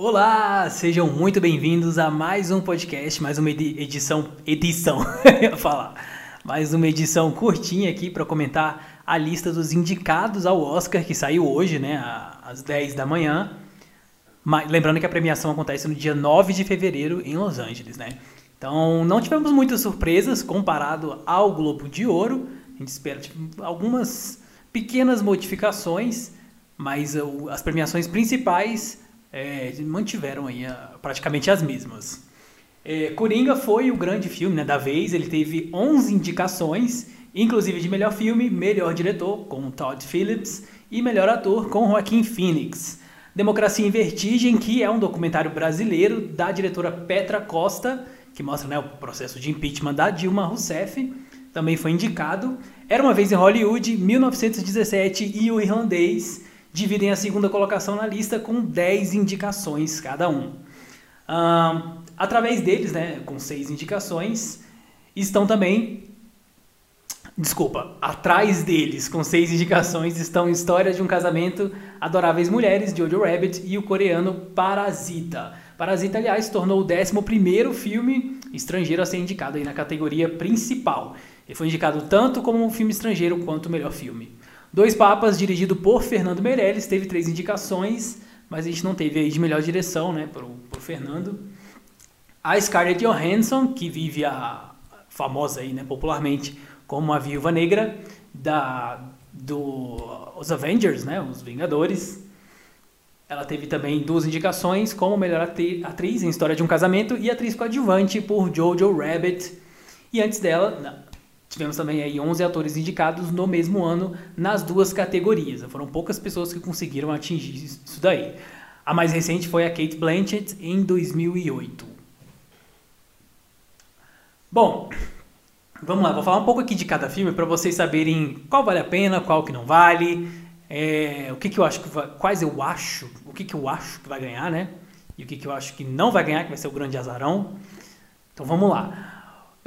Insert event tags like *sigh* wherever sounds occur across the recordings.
Olá, sejam muito bem-vindos a mais um podcast, mais uma edição, edição, *laughs* ia falar, mais uma edição curtinha aqui para comentar a lista dos indicados ao Oscar que saiu hoje, né, às 10 da manhã. Mas, lembrando que a premiação acontece no dia 9 de fevereiro em Los Angeles, né? Então, não tivemos muitas surpresas comparado ao Globo de Ouro. A gente espera tipo, algumas pequenas modificações, mas as premiações principais é, mantiveram aí uh, praticamente as mesmas. É, Coringa foi o grande filme né, da vez, ele teve 11 indicações, inclusive de melhor filme, melhor diretor, com Todd Phillips, e melhor ator, com Joaquim Phoenix. Democracia em Vertigem, que é um documentário brasileiro da diretora Petra Costa, que mostra né, o processo de impeachment da Dilma Rousseff, também foi indicado. Era uma vez em Hollywood, 1917 e o Irlandês dividem a segunda colocação na lista com 10 indicações cada um. Através deles, né, com seis indicações, estão também. Desculpa, atrás deles, com seis indicações, estão História de um Casamento, Adoráveis Mulheres, de Jojo Rabbit e o coreano Parasita. Parasita, aliás, tornou o 11 filme estrangeiro a ser indicado aí na categoria principal. Ele foi indicado tanto como um filme estrangeiro quanto o melhor filme. Dois Papas, dirigido por Fernando Meirelles, teve três indicações, mas a gente não teve aí de melhor direção, né, por, por Fernando. A Scarlett Johansson, que vive a famosa aí, né, popularmente como a Viúva Negra da dos Avengers, né, os Vingadores. Ela teve também duas indicações como melhor atriz em História de um Casamento e atriz coadjuvante por Jojo Rabbit. E antes dela, tivemos também aí 11 atores indicados no mesmo ano nas duas categorias. Foram poucas pessoas que conseguiram atingir isso daí. A mais recente foi a Kate Blanchett em 2008. Bom, vamos lá, vou falar um pouco aqui de cada filme para vocês saberem qual vale a pena, qual que não vale, é, o que, que eu acho que vai, quais eu acho, o que, que eu acho que vai ganhar, né? E o que, que eu acho que não vai ganhar, que vai ser o grande azarão. Então vamos lá.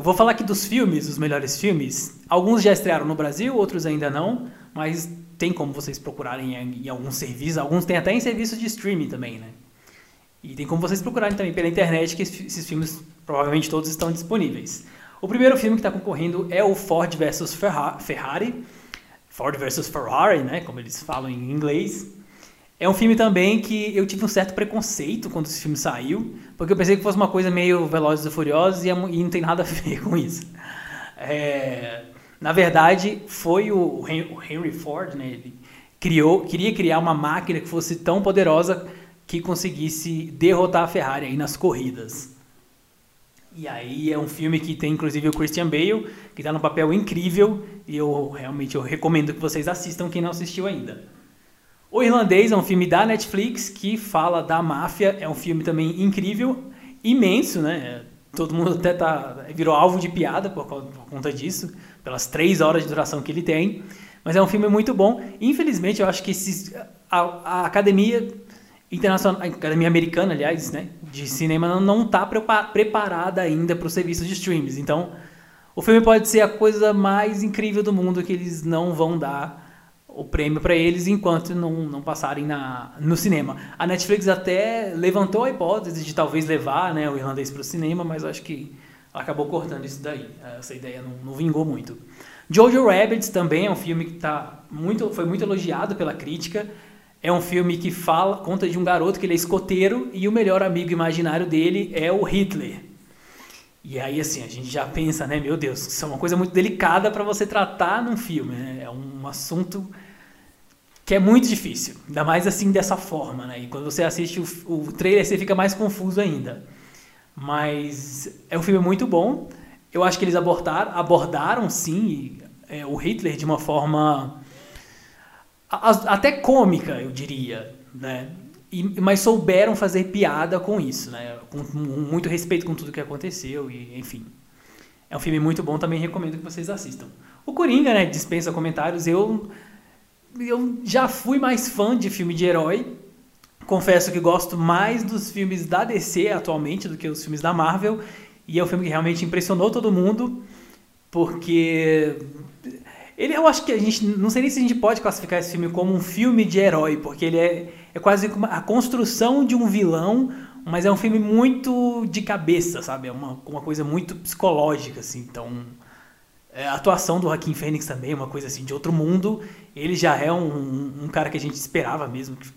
Eu vou falar aqui dos filmes, os melhores filmes. Alguns já estrearam no Brasil, outros ainda não, mas tem como vocês procurarem em, alguns serviços. Alguns tem até em serviços de streaming também, né? E tem como vocês procurarem também pela internet que esses filmes provavelmente todos estão disponíveis. O primeiro filme que está concorrendo é o Ford vs Ferrari Ford versus Ferrari, né, como eles falam em inglês. É um filme também que eu tive um certo preconceito quando esse filme saiu, porque eu pensei que fosse uma coisa meio Velozes e Furiosos e, não tem nada a ver *laughs* com isso. É, na verdade, foi o Henry Ford, né, ele criou, queria criar uma máquina que fosse tão poderosa que conseguisse derrotar a Ferrari aí nas corridas. E aí é um filme que tem inclusive o Christian Bale, que está num papel incrível, e eu realmente eu recomendo que vocês assistam quem não assistiu ainda. O Irlandês é um filme da Netflix que fala da máfia, é um filme também incrível, imenso, né? Todo mundo até tá, virou alvo de piada por, por conta disso, pelas três horas de duração que ele tem. Mas é um filme muito bom. Infelizmente, eu acho que esses, a, a academia internacional, a academia americana, aliás, né, de cinema não está preparada ainda para o serviço de streams. Então, o filme pode ser a coisa mais incrível do mundo que eles não vão dar o prêmio para eles enquanto não, não passarem na, no cinema. A Netflix até levantou a hipótese de talvez levar né, o irlandês para o cinema, mas acho que acabou cortando isso daí. Essa ideia não, não vingou muito. Jojo Rabbit também é um filme que tá muito, foi muito elogiado pela crítica. É um filme que fala, conta de um garoto que ele é escoteiro e o melhor amigo imaginário dele é o Hitler. E aí, assim, a gente já pensa, né? Meu Deus, isso é uma coisa muito delicada para você tratar num filme, né? É um assunto que é muito difícil, ainda mais assim dessa forma, né? E quando você assiste o, o trailer, você fica mais confuso ainda. Mas é um filme muito bom. Eu acho que eles abordaram, abordaram sim, é, o Hitler de uma forma até cômica, eu diria, né? E, mas souberam fazer piada com isso, né? Com, com muito respeito com tudo que aconteceu e enfim. É um filme muito bom, também recomendo que vocês assistam. O Coringa, né, dispensa comentários. Eu eu já fui mais fã de filme de herói. Confesso que gosto mais dos filmes da DC atualmente do que os filmes da Marvel. E é um filme que realmente impressionou todo mundo, porque Ele, eu acho que a gente. Não sei nem se a gente pode classificar esse filme como um filme de herói, porque ele é, é quase a construção de um vilão, mas é um filme muito de cabeça, sabe? É uma, uma coisa muito psicológica, assim. Então. É, a atuação do Joaquim Fênix também, é uma coisa assim de outro mundo. Ele já é um, um, um cara que a gente esperava mesmo, que,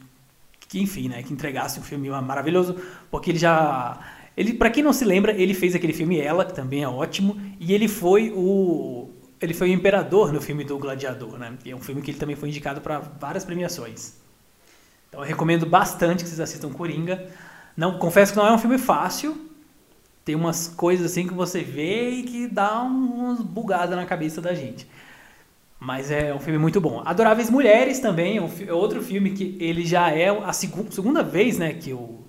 que, enfim, né, que entregasse um filme maravilhoso, porque ele já ele, para quem não se lembra, ele fez aquele filme Ela, que também é ótimo, e ele foi o ele foi o imperador no filme do Gladiador, né? E é um filme que ele também foi indicado para várias premiações. Então eu recomendo bastante que vocês assistam Coringa. Não, confesso que não é um filme fácil. Tem umas coisas assim que você vê e que dá umas bugadas na cabeça da gente. Mas é um filme muito bom. Adoráveis Mulheres também é, é outro filme que ele já é a segunda vez, né, que, o,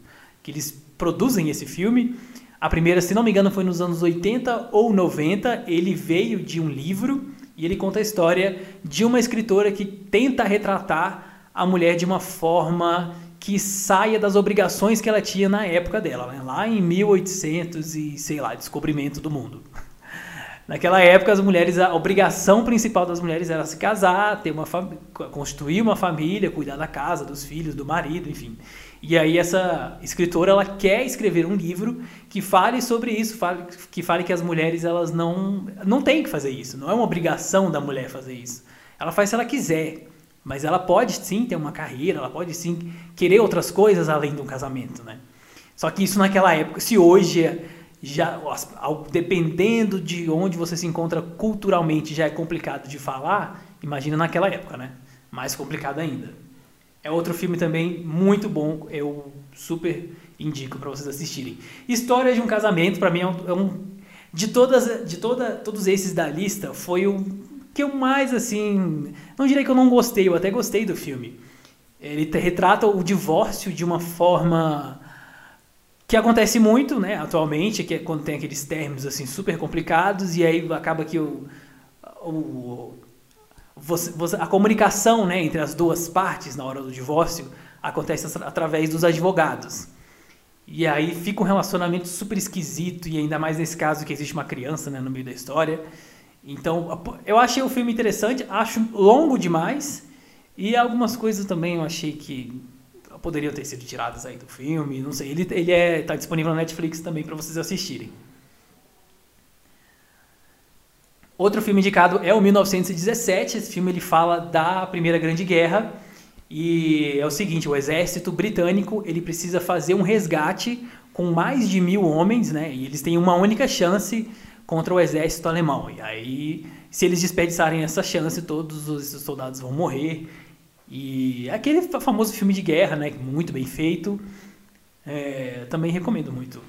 que eles produzem esse filme. A primeira, se não me engano, foi nos anos 80 ou 90. Ele veio de um livro e ele conta a história de uma escritora que tenta retratar a mulher de uma forma que saia das obrigações que ela tinha na época dela, né? lá em 1800 e sei lá, descobrimento do mundo. *laughs* Naquela época, as mulheres, a obrigação principal das mulheres era se casar, ter uma constituir uma família, cuidar da casa, dos filhos, do marido, enfim. E aí essa escritora ela quer escrever um livro que fale sobre isso, fale, que fale que as mulheres elas não não têm que fazer isso, não é uma obrigação da mulher fazer isso. Ela faz se ela quiser, mas ela pode sim ter uma carreira, ela pode sim querer outras coisas além do casamento, né? Só que isso naquela época, se hoje já dependendo de onde você se encontra culturalmente já é complicado de falar, imagina naquela época, né? Mais complicado ainda. É outro filme também muito bom, eu super indico para vocês assistirem. História de um casamento, para mim é um, é um, de todas, de toda, todos esses da lista, foi o que eu mais assim, não diria que eu não gostei, eu até gostei do filme. Ele retrata o divórcio de uma forma que acontece muito, né, atualmente, que é quando tem aqueles termos assim super complicados e aí acaba que o, o você, você, a comunicação né, entre as duas partes na hora do divórcio acontece através dos advogados. E aí fica um relacionamento super esquisito, e ainda mais nesse caso que existe uma criança né, no meio da história. Então, eu achei o filme interessante, acho longo demais, e algumas coisas também eu achei que poderiam ter sido tiradas aí do filme, não sei. Ele, ele é, tá disponível na Netflix também para vocês assistirem. Outro filme indicado é o 1917. Esse filme ele fala da Primeira Grande Guerra e é o seguinte: o exército britânico ele precisa fazer um resgate com mais de mil homens, né? E eles têm uma única chance contra o exército alemão. E aí, se eles desperdiçarem essa chance, todos os soldados vão morrer. E é aquele famoso filme de guerra, né? Muito bem feito. É, também recomendo muito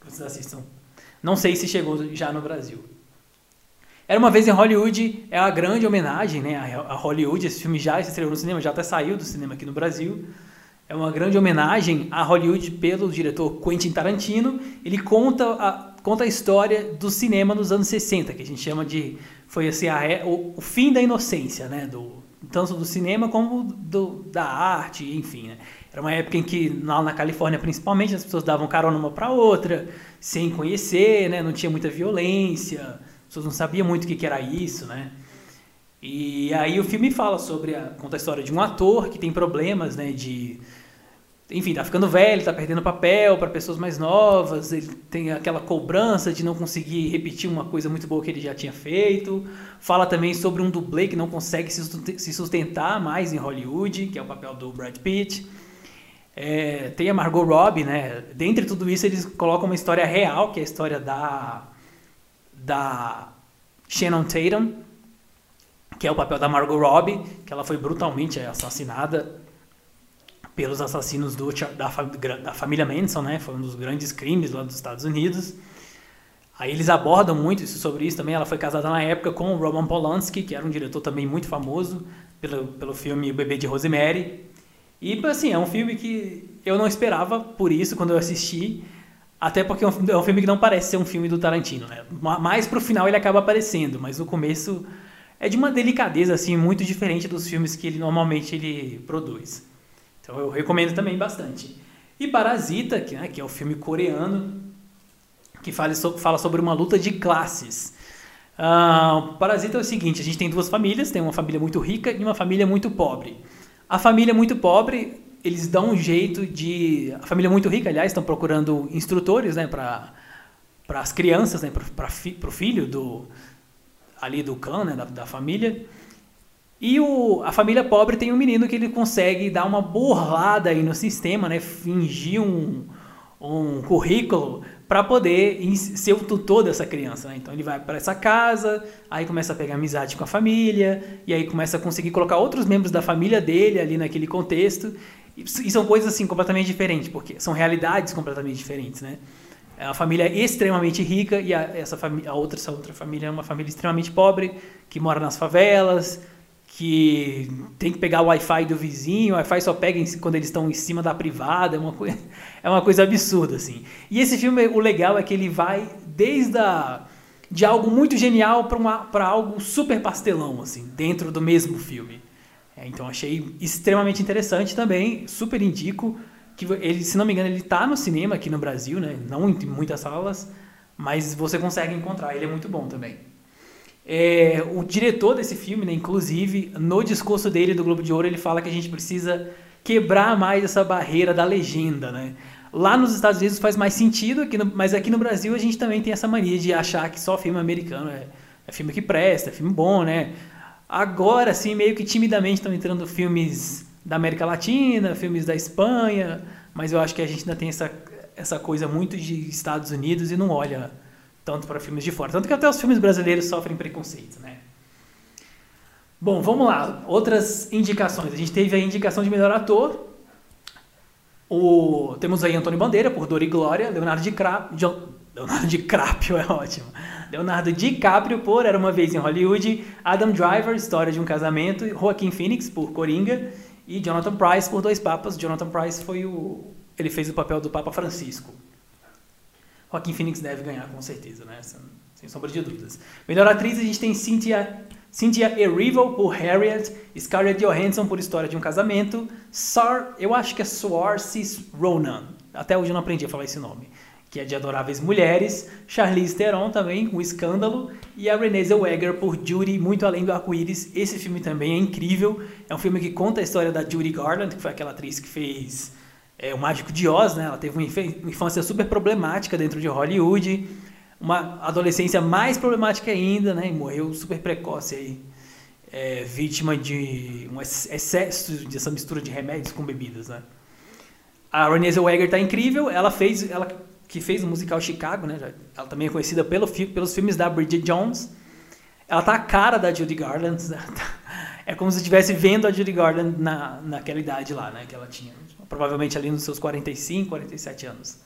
que vocês assistam. Não sei se chegou já no Brasil. Era uma vez em Hollywood, é a grande homenagem né, a Hollywood. Esse filme já estreou no cinema, já até saiu do cinema aqui no Brasil. É uma grande homenagem a Hollywood pelo diretor Quentin Tarantino. Ele conta a, conta a história do cinema nos anos 60, que a gente chama de. Foi assim, a, o, o fim da inocência, né? Do, tanto do cinema como do, da arte, enfim. Né? Era uma época em que, lá na Califórnia principalmente, as pessoas davam carona uma para outra, sem conhecer, né? não tinha muita violência pessoas não sabiam muito o que, que era isso, né? E aí o filme fala sobre a, conta a história de um ator que tem problemas, né, de enfim, tá ficando velho, tá perdendo papel para pessoas mais novas, ele tem aquela cobrança de não conseguir repetir uma coisa muito boa que ele já tinha feito. Fala também sobre um dublê que não consegue se sustentar mais em Hollywood, que é o papel do Brad Pitt. É, tem a Margot Robbie, né? Dentre tudo isso, eles colocam uma história real, que é a história da da Shannon Tatum, que é o papel da Margot Robbie, que ela foi brutalmente assassinada pelos assassinos do, da, da família Manson, né? Foi um dos grandes crimes lá dos Estados Unidos. Aí eles abordam muito isso, sobre isso também. Ela foi casada na época com o Roman Polanski, que era um diretor também muito famoso pelo, pelo filme O Bebê de Rosemary. E, assim, é um filme que eu não esperava por isso quando eu assisti. Até porque é, é um filme que não parece ser um filme do Tarantino, né? Mais pro final ele acaba aparecendo, mas o começo é de uma delicadeza assim muito diferente dos filmes que ele normalmente ele produz. Então eu recomendo também bastante. E Parasita, que, né, que é o filme coreano que fala, so, fala sobre uma luta de classes. Uh, Parasita é o seguinte: a gente tem duas famílias, tem uma família muito rica e uma família muito pobre. A família muito pobre, eles dão um jeito de. A família muito rica, aliás, estão procurando instrutores né, para as crianças, né, para fi, o filho do, ali do clã, né, da, da família. E o, a família pobre tem um menino que ele consegue dar uma burlada aí no sistema, né, fingir um, um currículo para poder ser o tutor dessa criança. Né? Então ele vai para essa casa, aí começa a pegar amizade com a família, e aí começa a conseguir colocar outros membros da família dele ali naquele contexto. E são coisas assim completamente diferentes, porque são realidades completamente diferentes, né? É a família é extremamente rica e a, essa a outra, essa outra família é uma família extremamente pobre, que mora nas favelas, que tem que pegar o Wi-Fi do vizinho, o Wi-Fi só pega em, quando eles estão em cima da privada, é uma, coisa, *laughs* é uma coisa absurda, assim. E esse filme, o legal é que ele vai desde a, de algo muito genial para algo super pastelão, assim, dentro do mesmo filme. É, então achei extremamente interessante também, super indico, que ele, se não me engano, ele está no cinema aqui no Brasil, né? não em muitas salas, mas você consegue encontrar, ele é muito bom também. É, o diretor desse filme, né, inclusive, no discurso dele do Globo de Ouro, ele fala que a gente precisa quebrar mais essa barreira da legenda, né? Lá nos Estados Unidos faz mais sentido, aqui no, mas aqui no Brasil a gente também tem essa mania de achar que só filme americano é, é filme que presta, é filme bom, né? Agora, sim, meio que timidamente estão entrando filmes da América Latina, filmes da Espanha, mas eu acho que a gente ainda tem essa, essa coisa muito de Estados Unidos e não olha tanto para filmes de fora. Tanto que até os filmes brasileiros sofrem preconceito, né? Bom, vamos lá. Outras indicações. A gente teve a indicação de melhor ator. O... Temos aí Antônio Bandeira por Dor e Glória, Leonardo DiCaprio, Leonardo DiCaprio *laughs* é ótimo. Leonardo DiCaprio por Era uma vez em Hollywood, Adam Driver, História de um casamento, Joaquim Phoenix por Coringa e Jonathan Price por Dois Papas. Jonathan Price foi o ele fez o papel do Papa Francisco. Joaquim Phoenix deve ganhar, com certeza, né? Sem sombra de dúvidas. Melhor atriz, a gente tem Cynthia, Cynthia Erivo por Harriet, Scarlett Johansson por História de um Casamento, Sar, eu acho que é Saoirse Ronan, até hoje eu não aprendi a falar esse nome, que é de Adoráveis Mulheres, Charlize Theron também, com Escândalo, e a Renée Zellweger por Judy, Muito Além do Arco-Íris. Esse filme também é incrível, é um filme que conta a história da Judy Garland, que foi aquela atriz que fez é, o Mágico de Oz, né? Ela teve uma infância super problemática dentro de Hollywood, uma adolescência mais problemática ainda, né? E morreu super precoce aí, é, vítima de um excesso dessa mistura de remédios com bebidas, né? A Renée Zellweger tá incrível, ela fez, ela que fez o musical Chicago, né? Ela também é conhecida pelo, pelos filmes da Bridget Jones. Ela tá a cara da Judy Garland. *laughs* É como se estivesse vendo a Judy Garland na, naquela idade lá, né? Que ela tinha provavelmente ali nos seus 45, 47 anos.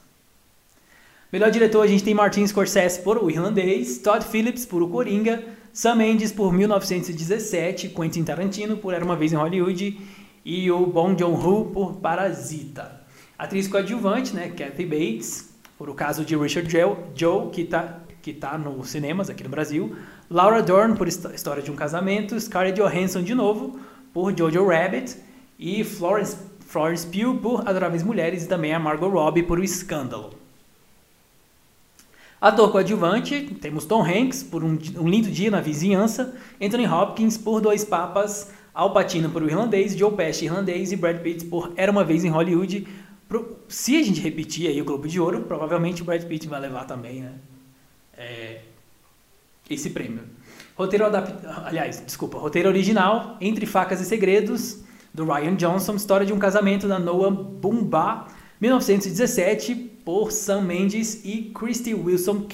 Melhor diretor a gente tem Martin Scorsese por O Irlandês, Todd Phillips por O Coringa, Sam Mendes por 1917, Quentin Tarantino por Era Uma Vez em Hollywood e o Bong Joon-ho por Parasita. Atriz coadjuvante, né, Kathy Bates, por o caso de Richard Joe, que está que tá nos cinemas aqui no Brasil, Laura Dern por História de um Casamento, Scarlett Johansson de novo por Jojo Rabbit e Florence Florence Pugh por Adoráveis Mulheres e também a Margot Robbie por O Escândalo. Ator coadjuvante, temos Tom Hanks por um, um, Lindo Dia na Vizinhança, Anthony Hopkins por Dois Papas, Al Pacino por O Irlandês, Joe Pesci Irlandês e Brad Pitt por Era Uma Vez em Hollywood. Se a gente repetir aí o Globo de Ouro, provavelmente o Brad Pitt vai levar também né, é, esse prêmio. Roteiro adaptado, aliás, desculpa, roteiro original, Entre Facas e Segredos, do Ryan Johnson, História de um Casamento da Noah Bumba, 1917, por Sam Mendes e Christy Wilson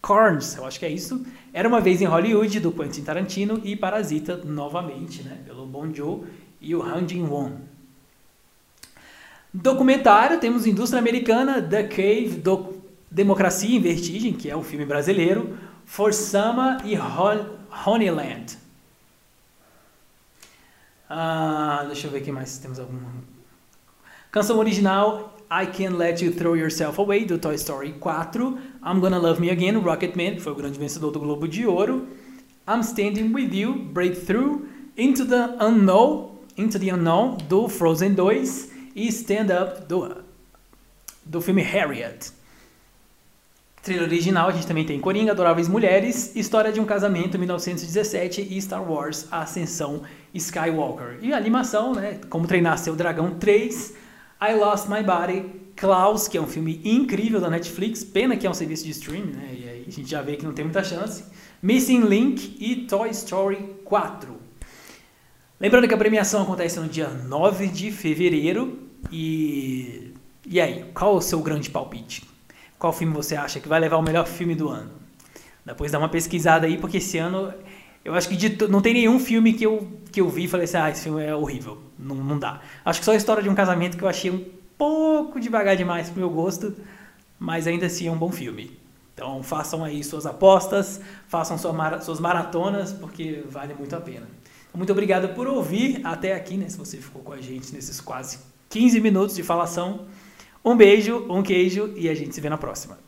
Carnes, eu acho que é isso. Era uma vez em Hollywood, do Quentin Tarantino, e Parasita, novamente, né, pelo Bon Joe e o Han Jin-won. Documentário, temos Indústria Americana, The Cave, do Democracia em Vertigem, que é um filme brasileiro, Forsama e Honeyland. Ah, deixa eu ver aqui mais temos alguma. Canção original I Can't Let You Throw Yourself Away, do Toy Story 4. I'm Gonna Love Me Again, Rocketman, que foi o grande vencedor do Globo de Ouro. I'm Standing With You, Breakthrough. Into the Unknown, Into the Unknown, do Frozen 2. E Stand Up, do, do filme Harriet. Trilha original, a gente também tem Coringa, Adoráveis Mulheres, História de um Casamento, 1917 e Star Wars, A Ascensão Skywalker. E a animação, né, Como Treinar Seu Dragão 3, I Lost My Body, Klaus, que é um filme incrível da Netflix, pena que é um serviço de streaming, né, e aí a gente já vê que não tem muita chance, Missing Link e Toy Story 4. Lembrando que a premiação acontece no dia 9 de fevereiro, e, e aí, qual o seu grande palpite? qual filme você acha que vai levar o melhor filme do ano. Depois dá uma pesquisada aí, porque esse ano eu acho que de, não tem nenhum filme que eu, que eu vi e falei assim, ah, esse filme é horrível. Não, não dá. Acho que só a história de um casamento que eu achei um pouco devagar demais pro meu gosto, mas ainda assim é um bom filme. Então façam aí suas apostas, façam sua mara, suas maratonas, porque vale muito a pena. Muito obrigado por ouvir até aqui, né? Se você ficou com a gente nesses quase 15 minutos de falação. Um beijo, um queijo e a gente se vê na próxima.